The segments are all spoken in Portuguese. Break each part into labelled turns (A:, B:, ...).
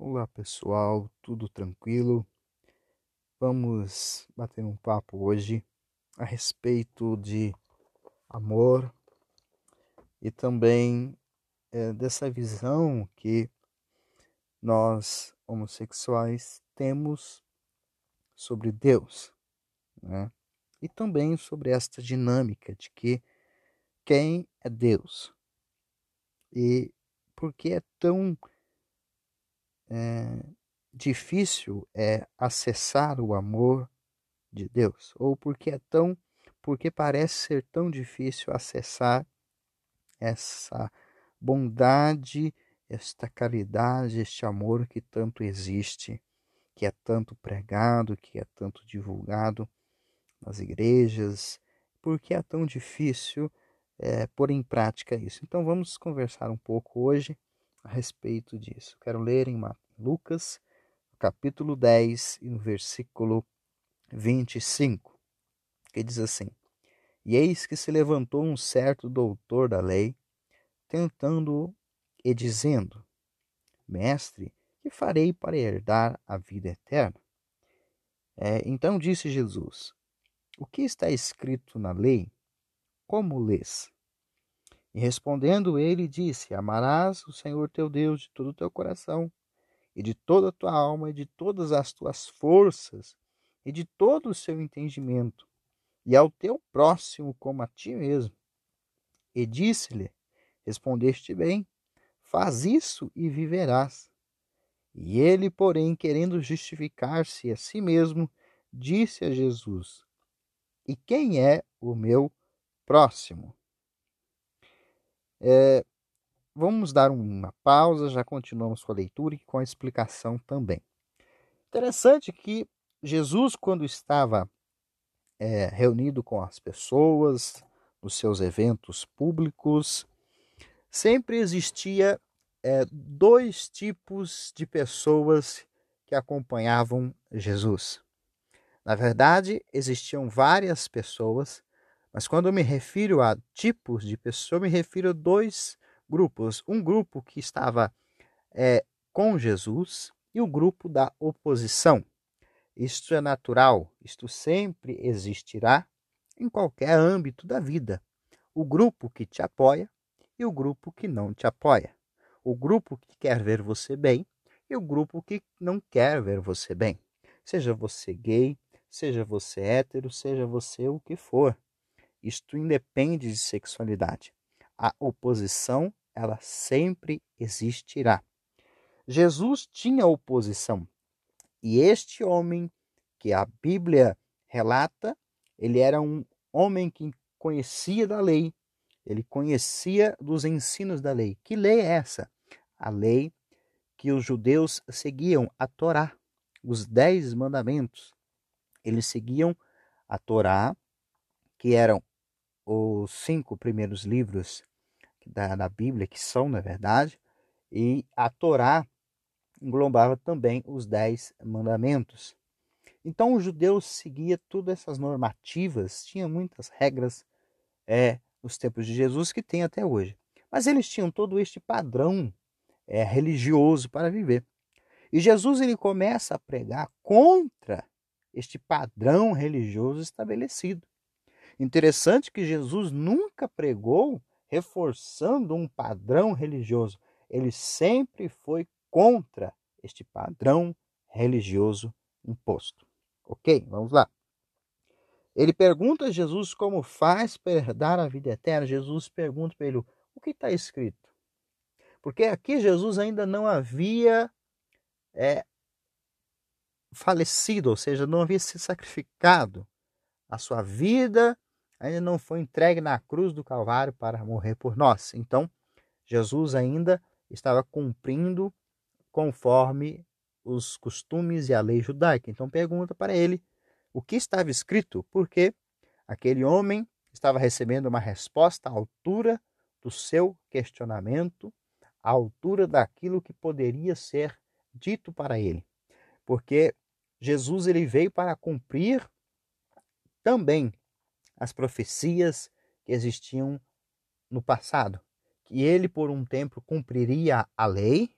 A: Olá pessoal, tudo tranquilo? Vamos bater um papo hoje a respeito de amor e também é, dessa visão que nós homossexuais temos sobre Deus, né? E também sobre esta dinâmica de que quem é Deus e por que é tão é, difícil é acessar o amor de Deus, ou porque é tão, porque parece ser tão difícil acessar essa bondade, esta caridade, este amor que tanto existe, que é tanto pregado, que é tanto divulgado nas igrejas, porque é tão difícil é, pôr em prática isso. Então vamos conversar um pouco hoje a respeito disso. Quero ler em Lucas, capítulo 10, e no versículo 25, que diz assim: E eis que se levantou um certo doutor da lei, tentando-o e dizendo: Mestre, que farei para herdar a vida eterna? É, então disse Jesus: O que está escrito na lei? Como lês? E respondendo ele, disse: Amarás o Senhor teu Deus de todo o teu coração, e de toda a tua alma, e de todas as tuas forças, e de todo o seu entendimento, e ao teu próximo como a ti mesmo. E disse-lhe: Respondeste bem, faz isso e viverás. E ele, porém, querendo justificar-se a si mesmo, disse a Jesus: E quem é o meu próximo? É, vamos dar uma pausa, já continuamos com a leitura e com a explicação também. Interessante que Jesus, quando estava é, reunido com as pessoas, nos seus eventos públicos, sempre existia é, dois tipos de pessoas que acompanhavam Jesus. Na verdade, existiam várias pessoas mas quando me refiro a tipos de pessoas, eu me refiro a dois grupos. Um grupo que estava é, com Jesus e o grupo da oposição. Isto é natural, isto sempre existirá em qualquer âmbito da vida. O grupo que te apoia e o grupo que não te apoia. O grupo que quer ver você bem e o grupo que não quer ver você bem. Seja você gay, seja você hétero, seja você o que for. Isto independe de sexualidade. A oposição, ela sempre existirá. Jesus tinha oposição. E este homem que a Bíblia relata, ele era um homem que conhecia da lei, ele conhecia dos ensinos da lei. Que lei é essa? A lei que os judeus seguiam, a Torá, os dez mandamentos. Eles seguiam a Torá, que eram os cinco primeiros livros da, da Bíblia, que são, na verdade, e a Torá englobava também os dez mandamentos. Então os judeus seguiam todas essas normativas, tinha muitas regras é, nos tempos de Jesus que tem até hoje. Mas eles tinham todo este padrão é, religioso para viver. E Jesus ele começa a pregar contra este padrão religioso estabelecido. Interessante que Jesus nunca pregou reforçando um padrão religioso. Ele sempre foi contra este padrão religioso imposto. Ok? Vamos lá. Ele pergunta a Jesus como faz para herdar a vida eterna. Jesus pergunta para ele o que está escrito. Porque aqui Jesus ainda não havia é, falecido, ou seja, não havia se sacrificado a sua vida ainda não foi entregue na cruz do Calvário para morrer por nós. Então, Jesus ainda estava cumprindo conforme os costumes e a lei judaica. Então, pergunta para ele o que estava escrito, porque aquele homem estava recebendo uma resposta à altura do seu questionamento, à altura daquilo que poderia ser dito para ele. Porque Jesus ele veio para cumprir também as profecias que existiam no passado, que ele por um tempo cumpriria a lei,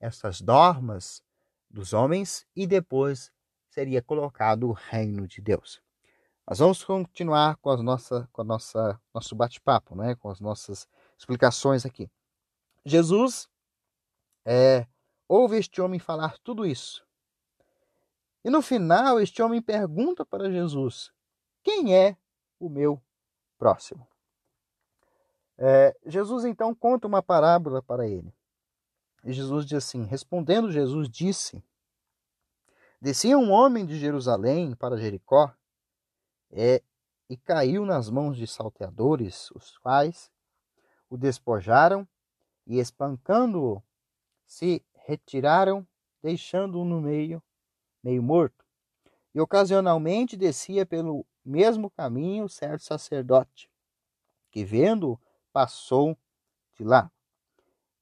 A: essas normas dos homens e depois seria colocado o reino de Deus. Nós vamos continuar com a nossa, com a nossa nosso bate-papo, né? com as nossas explicações aqui. Jesus é, ouve este homem falar tudo isso. E no final, este homem pergunta para Jesus: Quem é o meu próximo? É, Jesus então conta uma parábola para ele. E Jesus diz assim: Respondendo, Jesus disse: Descia um homem de Jerusalém para Jericó é, e caiu nas mãos de salteadores, os quais o despojaram e, espancando-o, se retiraram, deixando-o no meio, meio morto. E ocasionalmente descia pelo mesmo caminho certo sacerdote, que vendo-o, passou de lá.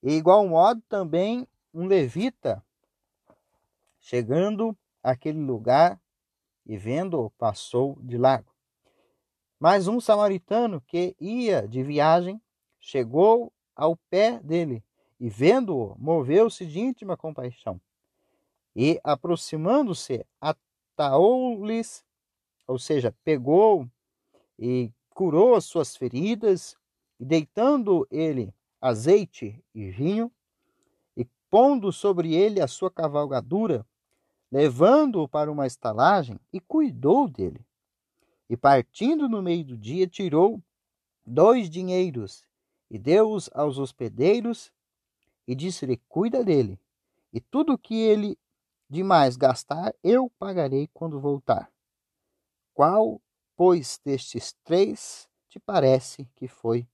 A: E igual modo também um levita, chegando àquele lugar, e vendo-o, passou de largo. Mas um samaritano que ia de viagem chegou ao pé dele e, vendo-o, moveu-se de íntima compaixão. E, aproximando-se, ataou-lhes, ou seja, pegou e curou as suas feridas, e deitando ele azeite e vinho, e pondo sobre ele a sua cavalgadura, levando-o para uma estalagem e cuidou dele. E partindo no meio do dia, tirou dois dinheiros e deu-os aos hospedeiros e disse-lhe: Cuida dele, e tudo o que ele demais gastar, eu pagarei quando voltar. Qual, pois, destes três te parece que foi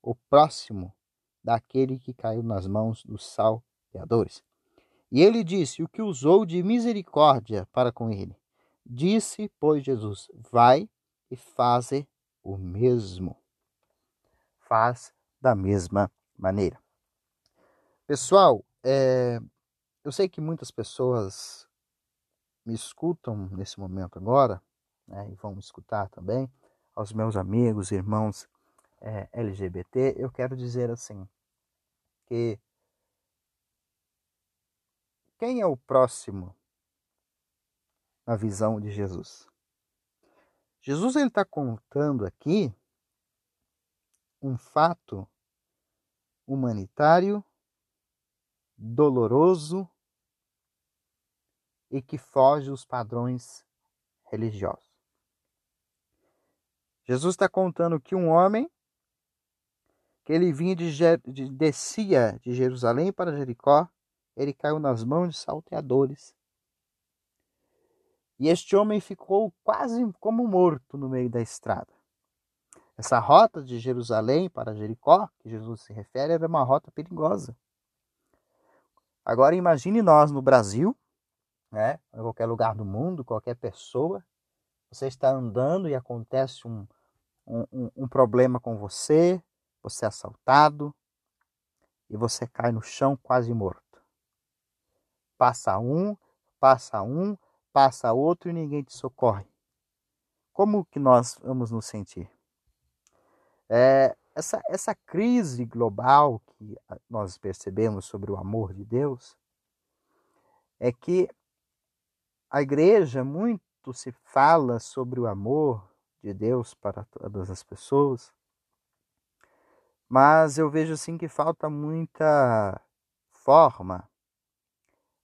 A: o próximo daquele que caiu nas mãos dos salteadores? E ele disse o que usou de misericórdia para com ele. Disse, pois, Jesus: Vai e faze o mesmo. Faz da mesma maneira. Pessoal, é, eu sei que muitas pessoas me escutam nesse momento agora, né, e vão escutar também, aos meus amigos, irmãos é, LGBT, eu quero dizer assim, que quem é o próximo na visão de Jesus? Jesus ele está contando aqui um fato humanitário, doloroso e que foge dos padrões religiosos. Jesus está contando que um homem que ele vinha de, de descia de Jerusalém para Jericó ele caiu nas mãos de salteadores. E este homem ficou quase como morto no meio da estrada. Essa rota de Jerusalém para Jericó, que Jesus se refere, era uma rota perigosa. Agora imagine nós no Brasil, né, em qualquer lugar do mundo, qualquer pessoa, você está andando e acontece um, um, um problema com você, você é assaltado e você cai no chão quase morto. Passa um, passa um, passa outro e ninguém te socorre. Como que nós vamos nos sentir? É, essa, essa crise global que nós percebemos sobre o amor de Deus é que a igreja muito se fala sobre o amor de Deus para todas as pessoas, mas eu vejo assim que falta muita forma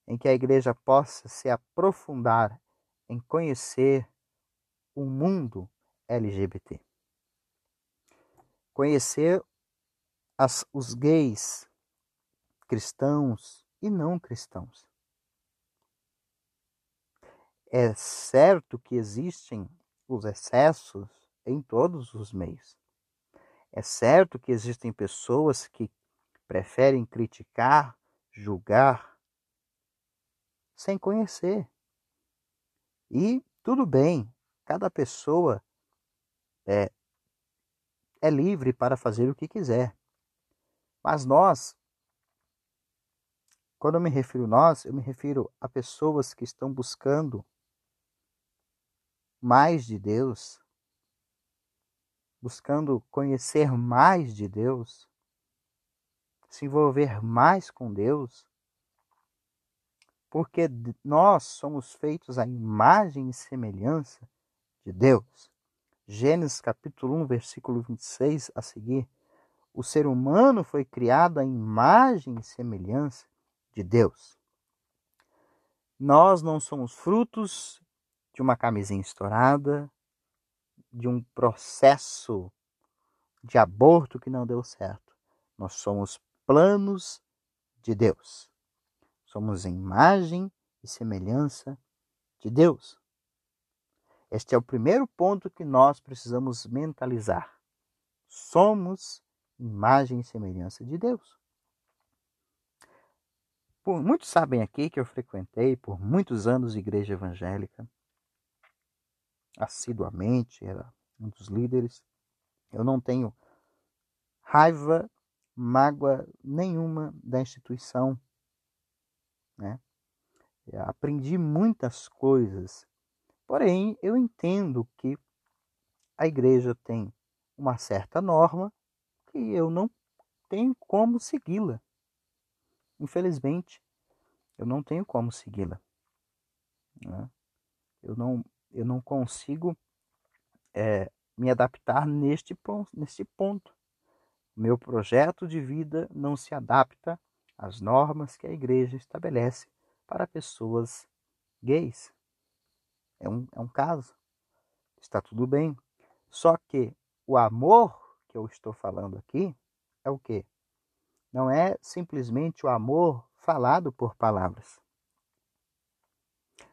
A: em que a igreja possa se aprofundar em conhecer o mundo LGBT. Conhecer as, os gays, cristãos e não cristãos. É certo que existem os excessos em todos os meios. É certo que existem pessoas que preferem criticar, julgar, sem conhecer. E tudo bem, cada pessoa é, é livre para fazer o que quiser. Mas nós, quando eu me refiro a nós, eu me refiro a pessoas que estão buscando mais de Deus, buscando conhecer mais de Deus, se envolver mais com Deus, porque nós somos feitos à imagem e semelhança de Deus. Gênesis capítulo 1, versículo 26 a seguir. O ser humano foi criado à imagem e semelhança de Deus. Nós não somos frutos de uma camisinha estourada, de um processo de aborto que não deu certo. Nós somos planos de Deus. Somos imagem e semelhança de Deus. Este é o primeiro ponto que nós precisamos mentalizar. Somos imagem e semelhança de Deus. Por, muitos sabem aqui que eu frequentei por muitos anos igreja evangélica, assiduamente, era um dos líderes. Eu não tenho raiva, mágoa nenhuma da instituição. Né? Aprendi muitas coisas, porém eu entendo que a igreja tem uma certa norma que eu não tenho como segui-la. Infelizmente, eu não tenho como segui-la. Né? Eu, não, eu não consigo é, me adaptar neste, neste ponto. Meu projeto de vida não se adapta às normas que a igreja estabelece para pessoas gays. É um, é um caso. Está tudo bem. Só que o amor que eu estou falando aqui é o quê? Não é simplesmente o amor falado por palavras.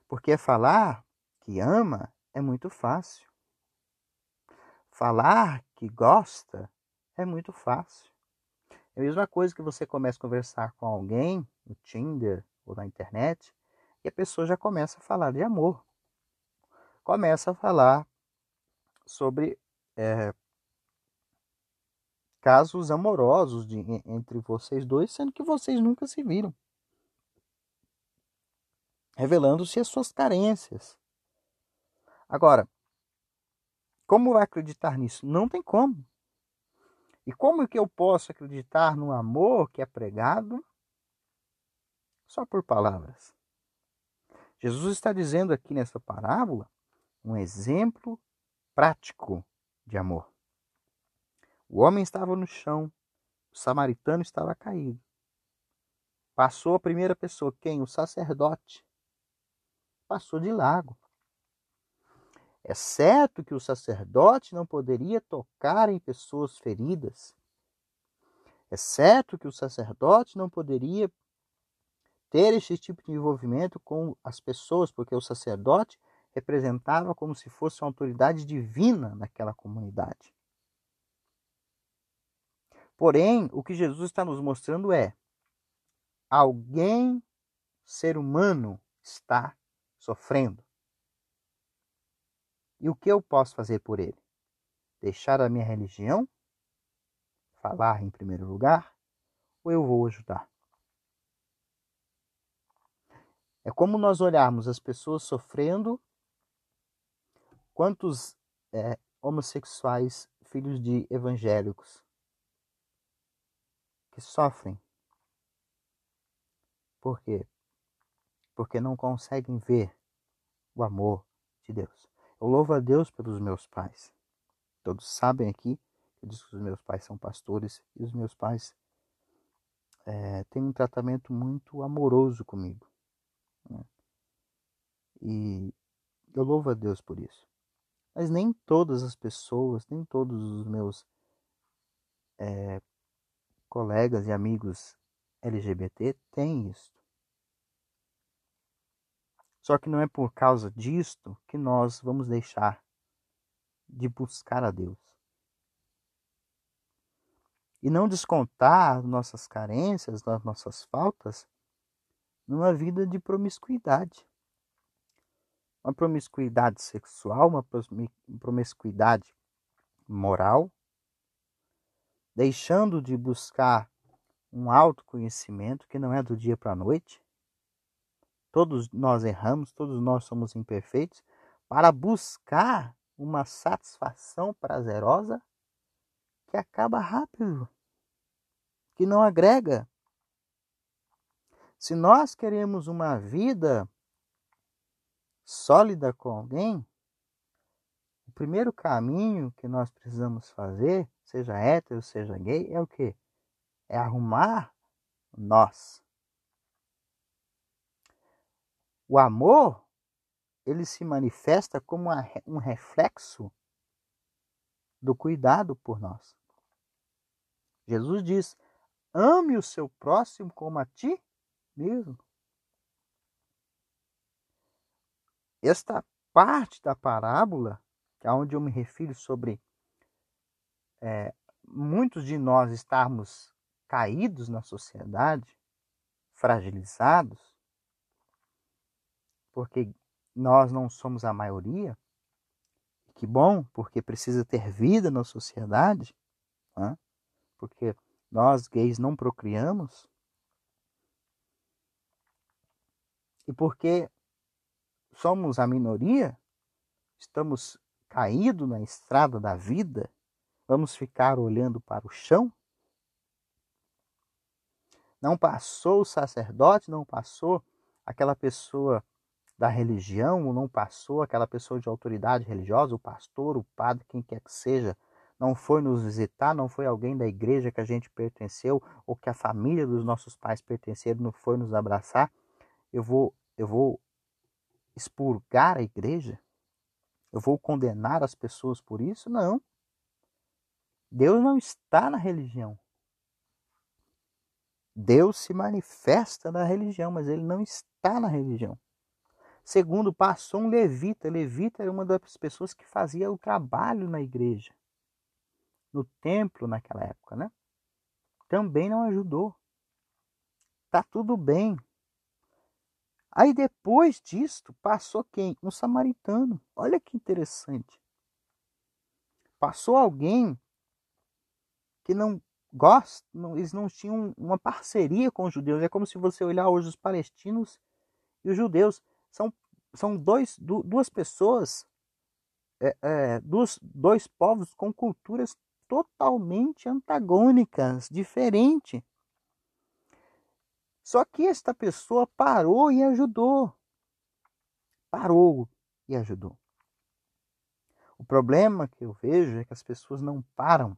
A: Porque falar que ama é muito fácil. Falar que gosta é muito fácil. É a mesma coisa que você começa a conversar com alguém no Tinder ou na internet e a pessoa já começa a falar de amor. Começa a falar sobre é, casos amorosos de, entre vocês dois, sendo que vocês nunca se viram. Revelando-se as suas carências. Agora, como vai acreditar nisso? Não tem como. E como que eu posso acreditar no amor que é pregado só por palavras? Jesus está dizendo aqui nessa parábola um exemplo prático de amor. O homem estava no chão, o samaritano estava caído. Passou a primeira pessoa, quem? O sacerdote. Passou de lago. É certo que o sacerdote não poderia tocar em pessoas feridas. É certo que o sacerdote não poderia ter esse tipo de envolvimento com as pessoas, porque o sacerdote representava como se fosse uma autoridade divina naquela comunidade. Porém, o que Jesus está nos mostrando é: alguém, ser humano, está sofrendo. E o que eu posso fazer por ele? Deixar a minha religião? Falar em primeiro lugar? Ou eu vou ajudar? É como nós olharmos as pessoas sofrendo. Quantos é, homossexuais, filhos de evangélicos, que sofrem. Por quê? Porque não conseguem ver o amor de Deus. Eu louvo a Deus pelos meus pais. Todos sabem aqui que eu disse que os meus pais são pastores e os meus pais é, têm um tratamento muito amoroso comigo. Né? E eu louvo a Deus por isso. Mas nem todas as pessoas, nem todos os meus é, colegas e amigos LGBT têm isso. Só que não é por causa disto que nós vamos deixar de buscar a Deus. E não descontar nossas carências, as nossas faltas, numa vida de promiscuidade. Uma promiscuidade sexual, uma promiscuidade moral, deixando de buscar um autoconhecimento que não é do dia para a noite. Todos nós erramos, todos nós somos imperfeitos, para buscar uma satisfação prazerosa que acaba rápido, que não agrega. Se nós queremos uma vida sólida com alguém, o primeiro caminho que nós precisamos fazer, seja hétero, seja gay, é o que? É arrumar nós. O amor, ele se manifesta como um reflexo do cuidado por nós. Jesus diz: ame o seu próximo como a ti mesmo. Esta parte da parábola, que é onde eu me refiro sobre é, muitos de nós estarmos caídos na sociedade, fragilizados, porque nós não somos a maioria, que bom, porque precisa ter vida na sociedade, né? porque nós gays não procriamos, e porque somos a minoria, estamos caídos na estrada da vida, vamos ficar olhando para o chão? Não passou o sacerdote, não passou aquela pessoa da religião, não passou aquela pessoa de autoridade religiosa, o pastor, o padre, quem quer que seja, não foi nos visitar, não foi alguém da igreja que a gente pertenceu ou que a família dos nossos pais pertenceram, não foi nos abraçar, eu vou eu vou expurgar a igreja? Eu vou condenar as pessoas por isso? Não. Deus não está na religião. Deus se manifesta na religião, mas ele não está na religião. Segundo, passou um levita. Levita era uma das pessoas que fazia o trabalho na igreja, no templo naquela época, né? Também não ajudou. Tá tudo bem. Aí depois disto, passou quem? Um samaritano. Olha que interessante. Passou alguém que não gosta, não, eles não tinham uma parceria com os judeus. É como se você olhar hoje os palestinos e os judeus. São, são dois, duas pessoas, é, é, dois, dois povos com culturas totalmente antagônicas, diferentes. Só que esta pessoa parou e ajudou. Parou e ajudou. O problema que eu vejo é que as pessoas não param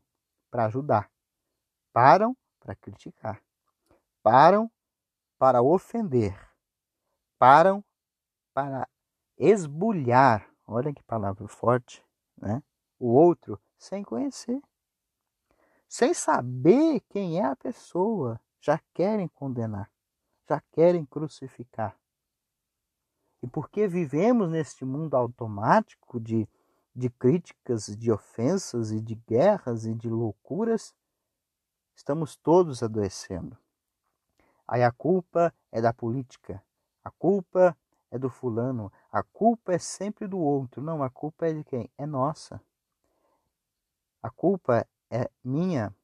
A: para ajudar. Param para criticar. Param para ofender. Param para esbulhar. Olha que palavra forte, né? O outro sem conhecer. Sem saber quem é a pessoa, já querem condenar já querem crucificar. E porque vivemos neste mundo automático de, de críticas, de ofensas e de guerras e de loucuras, estamos todos adoecendo. Aí a culpa é da política, a culpa é do fulano, a culpa é sempre do outro. Não, a culpa é de quem? É nossa. A culpa é minha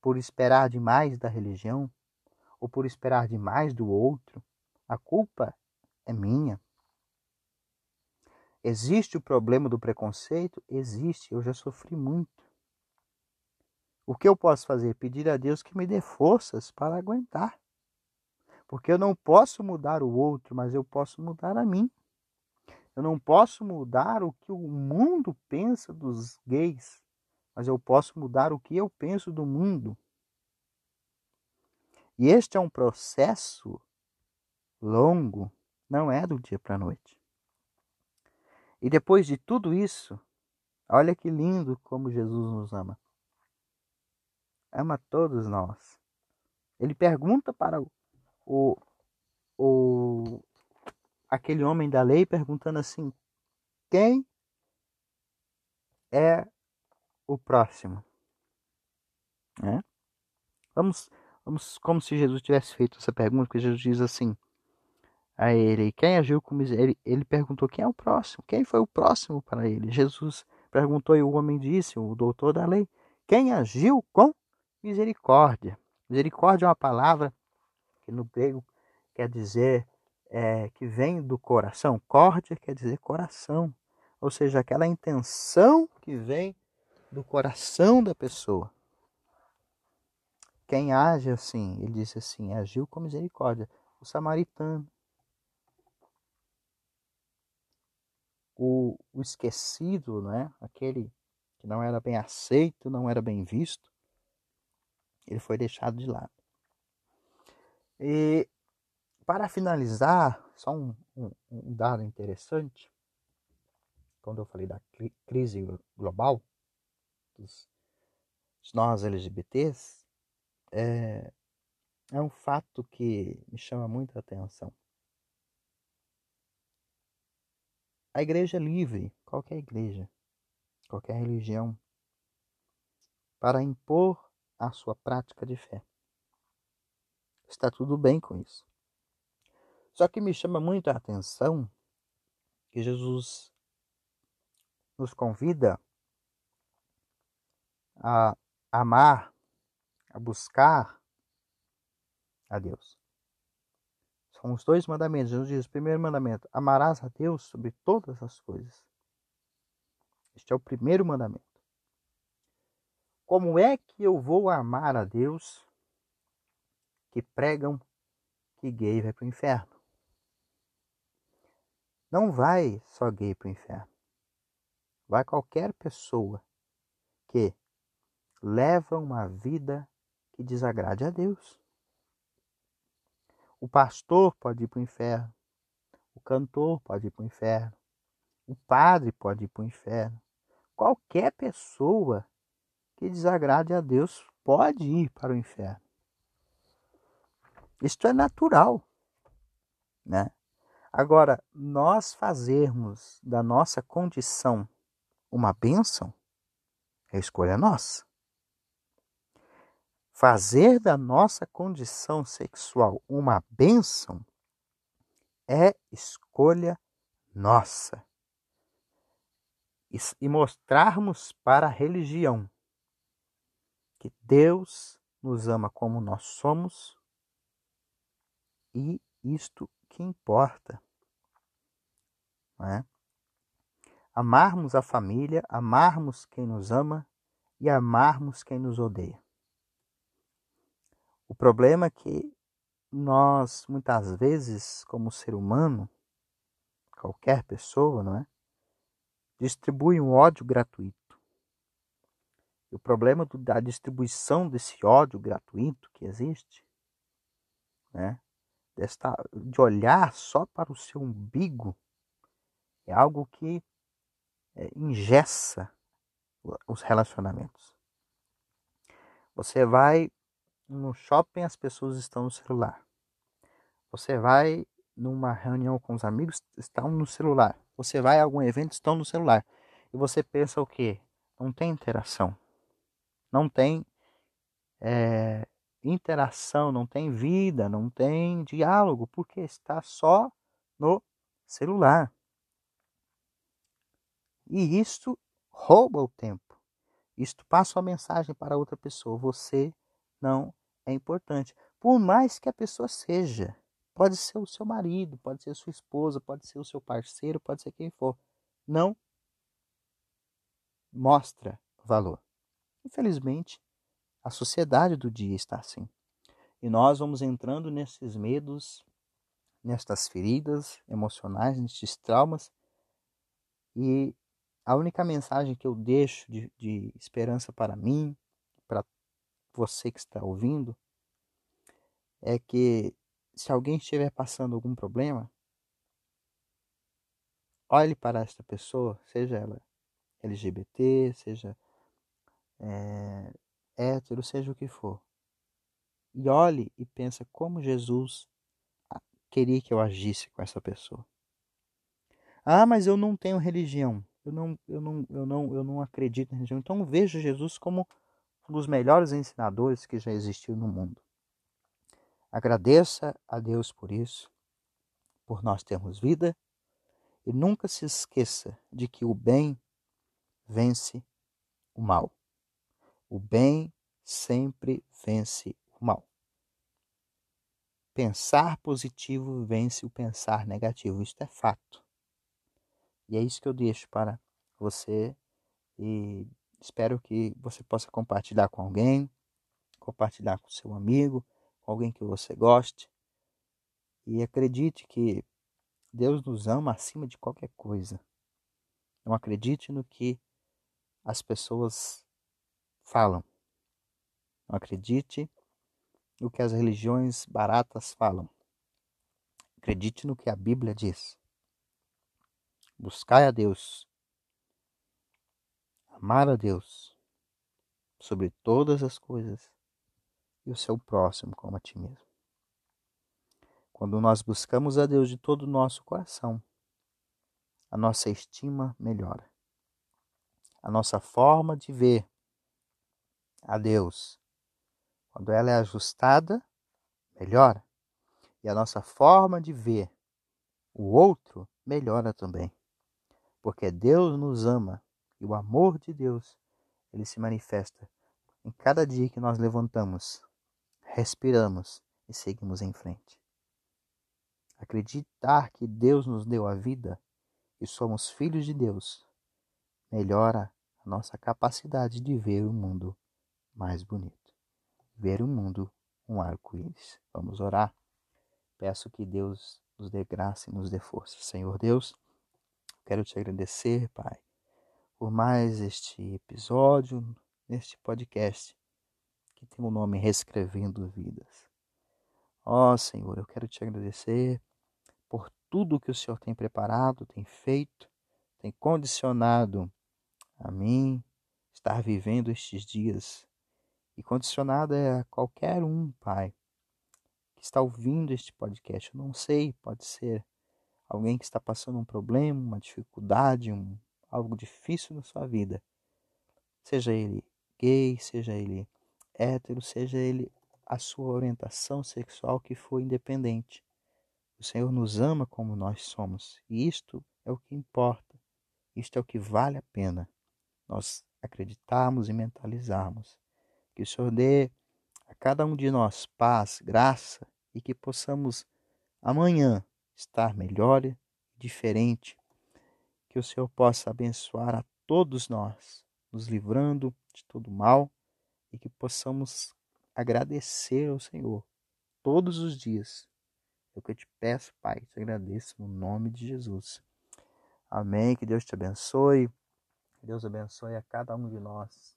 A: por esperar demais da religião, ou por esperar demais do outro, a culpa é minha. Existe o problema do preconceito? Existe, eu já sofri muito. O que eu posso fazer? Pedir a Deus que me dê forças para aguentar. Porque eu não posso mudar o outro, mas eu posso mudar a mim. Eu não posso mudar o que o mundo pensa dos gays, mas eu posso mudar o que eu penso do mundo. E este é um processo longo, não é do dia para a noite. E depois de tudo isso, olha que lindo como Jesus nos ama. Ama todos nós. Ele pergunta para o, o, aquele homem da lei perguntando assim: quem é o próximo? É? Vamos Vamos, como se Jesus tivesse feito essa pergunta, porque Jesus diz assim a ele: Quem agiu com misericórdia? Ele perguntou: Quem é o próximo? Quem foi o próximo para ele? Jesus perguntou e o homem disse, o doutor da lei: Quem agiu com misericórdia? Misericórdia é uma palavra que no grego quer dizer é, que vem do coração. Córdia quer dizer coração, ou seja, aquela intenção que vem do coração da pessoa. quem age assim, ele disse assim, agiu com misericórdia. O samaritano, o, o esquecido, né? aquele que não era bem aceito, não era bem visto, ele foi deixado de lado. E para finalizar, só um, um, um dado interessante, quando eu falei da crise global dos, nós LGBTs, é, é um fato que me chama muita atenção. A igreja é livre, qualquer igreja, qualquer religião, para impor a sua prática de fé. Está tudo bem com isso. Só que me chama muito a atenção que Jesus nos convida a amar, a buscar a Deus. São os dois mandamentos. Jesus diz: o primeiro mandamento, amarás a Deus sobre todas as coisas. Este é o primeiro mandamento. Como é que eu vou amar a Deus que pregam que gay vai para o inferno? Não vai só gay para o inferno. Vai qualquer pessoa que leva uma vida que desagrade a Deus. O pastor pode ir para o inferno. O cantor pode ir para o inferno. O padre pode ir para o inferno. Qualquer pessoa que desagrade a Deus pode ir para o inferno. Isto é natural, né? Agora, nós fazermos da nossa condição uma bênção é escolha nossa. Fazer da nossa condição sexual uma bênção é escolha nossa. E mostrarmos para a religião que Deus nos ama como nós somos e isto que importa. Não é? Amarmos a família, amarmos quem nos ama e amarmos quem nos odeia. O problema é que nós, muitas vezes, como ser humano, qualquer pessoa, não é? Distribui um ódio gratuito. E o problema da distribuição desse ódio gratuito que existe, né? Desta, de olhar só para o seu umbigo, é algo que é, ingessa os relacionamentos. Você vai no shopping, as pessoas estão no celular. Você vai numa reunião com os amigos, estão no celular. Você vai a algum evento, estão no celular. E você pensa o quê? Não tem interação. Não tem é, interação, não tem vida, não tem diálogo, porque está só no celular. E isto rouba o tempo. Isto passa a mensagem para outra pessoa. Você não é importante. Por mais que a pessoa seja. Pode ser o seu marido, pode ser a sua esposa, pode ser o seu parceiro, pode ser quem for. Não mostra valor. Infelizmente, a sociedade do dia está assim. E nós vamos entrando nesses medos, nestas feridas emocionais, nesses traumas, e a única mensagem que eu deixo de, de esperança para mim, para você que está ouvindo, é que se alguém estiver passando algum problema, olhe para esta pessoa, seja ela LGBT, seja é, hétero, seja o que for, e olhe e pensa como Jesus queria que eu agisse com essa pessoa. Ah, mas eu não tenho religião eu não, eu não, eu não, eu não acredito em religião. Então vejo Jesus como um dos melhores ensinadores que já existiu no mundo. Agradeça a Deus por isso, por nós termos vida, e nunca se esqueça de que o bem vence o mal. O bem sempre vence o mal. Pensar positivo vence o pensar negativo. Isto é fato. E é isso que eu deixo para você e espero que você possa compartilhar com alguém, compartilhar com seu amigo, com alguém que você goste. E acredite que Deus nos ama acima de qualquer coisa. Não acredite no que as pessoas falam. Não acredite no que as religiões baratas falam. Acredite no que a Bíblia diz. Buscai a Deus. Amar a Deus sobre todas as coisas e o seu próximo como a ti mesmo. Quando nós buscamos a Deus de todo o nosso coração, a nossa estima melhora. A nossa forma de ver a Deus, quando ela é ajustada, melhora. E a nossa forma de ver o outro melhora também. Porque Deus nos ama e o amor de Deus, ele se manifesta em cada dia que nós levantamos, respiramos e seguimos em frente. Acreditar que Deus nos deu a vida e somos filhos de Deus, melhora a nossa capacidade de ver o mundo mais bonito. Ver o mundo um arco-íris. Vamos orar. Peço que Deus nos dê graça e nos dê força. Senhor Deus, quero te agradecer, Pai, por mais este episódio, neste podcast, que tem o nome Reescrevendo Vidas. Ó oh, Senhor, eu quero te agradecer por tudo que o Senhor tem preparado, tem feito, tem condicionado a mim estar vivendo estes dias. E condicionado é a qualquer um, Pai, que está ouvindo este podcast. Eu não sei, pode ser alguém que está passando um problema, uma dificuldade, um, algo difícil na sua vida. Seja ele gay, seja ele hétero, seja ele a sua orientação sexual que for independente. O Senhor nos ama como nós somos, e isto é o que importa, isto é o que vale a pena nós acreditarmos e mentalizarmos. Que o Senhor dê a cada um de nós paz, graça e que possamos amanhã estar melhor e diferente. Que o Senhor possa abençoar a todos nós, nos livrando de todo mal e que possamos agradecer ao Senhor todos os dias é o que eu te peço, Pai. Te agradeço no nome de Jesus. Amém. Que Deus te abençoe. Que Deus abençoe a cada um de nós.